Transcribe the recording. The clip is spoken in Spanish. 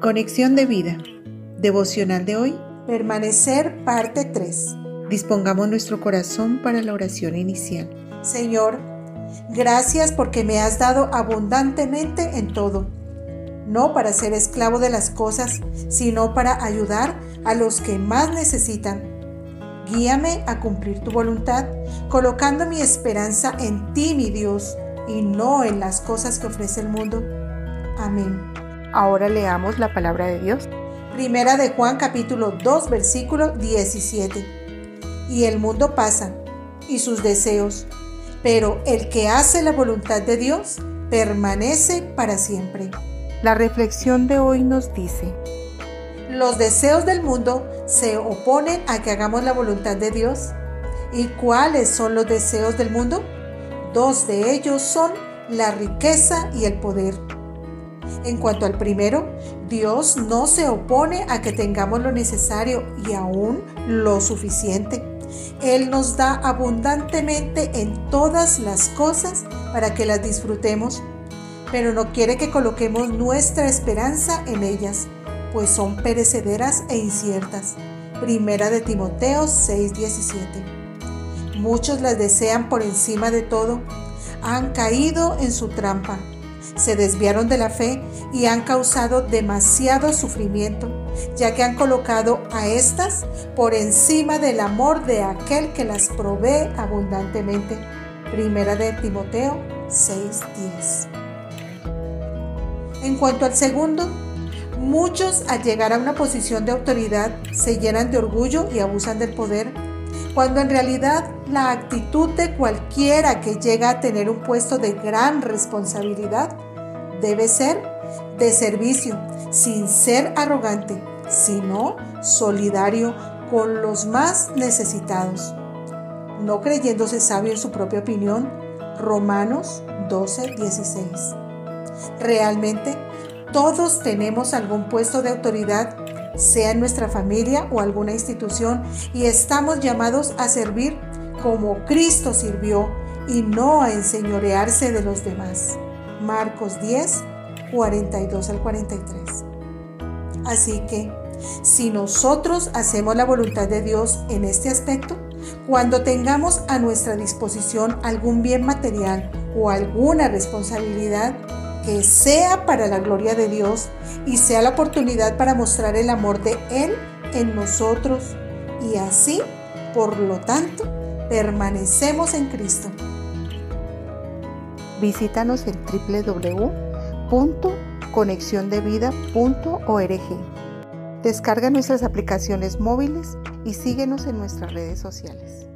Conexión de vida. Devocional de hoy. Permanecer parte 3. Dispongamos nuestro corazón para la oración inicial. Señor, gracias porque me has dado abundantemente en todo. No para ser esclavo de las cosas, sino para ayudar a los que más necesitan. Guíame a cumplir tu voluntad, colocando mi esperanza en ti, mi Dios, y no en las cosas que ofrece el mundo. Amén. Ahora leamos la palabra de Dios. Primera de Juan capítulo 2 versículo 17. Y el mundo pasa y sus deseos, pero el que hace la voluntad de Dios permanece para siempre. La reflexión de hoy nos dice, los deseos del mundo se oponen a que hagamos la voluntad de Dios. ¿Y cuáles son los deseos del mundo? Dos de ellos son la riqueza y el poder. En cuanto al primero, Dios no se opone a que tengamos lo necesario y aún lo suficiente. Él nos da abundantemente en todas las cosas para que las disfrutemos, pero no quiere que coloquemos nuestra esperanza en ellas, pues son perecederas e inciertas. Primera de Timoteo 6:17. Muchos las desean por encima de todo, han caído en su trampa se desviaron de la fe y han causado demasiado sufrimiento, ya que han colocado a estas por encima del amor de aquel que las provee abundantemente. Primera de Timoteo 6:10. En cuanto al segundo, muchos al llegar a una posición de autoridad se llenan de orgullo y abusan del poder cuando en realidad la actitud de cualquiera que llega a tener un puesto de gran responsabilidad debe ser de servicio, sin ser arrogante, sino solidario con los más necesitados, no creyéndose sabio en su propia opinión. Romanos 12, 16. Realmente, todos tenemos algún puesto de autoridad sea en nuestra familia o alguna institución, y estamos llamados a servir como Cristo sirvió y no a enseñorearse de los demás. Marcos 10, 42 al 43. Así que, si nosotros hacemos la voluntad de Dios en este aspecto, cuando tengamos a nuestra disposición algún bien material o alguna responsabilidad, que sea para la gloria de Dios y sea la oportunidad para mostrar el amor de Él en nosotros y así, por lo tanto, permanecemos en Cristo. Visítanos en www.conexiondevida.org. Descarga nuestras aplicaciones móviles y síguenos en nuestras redes sociales.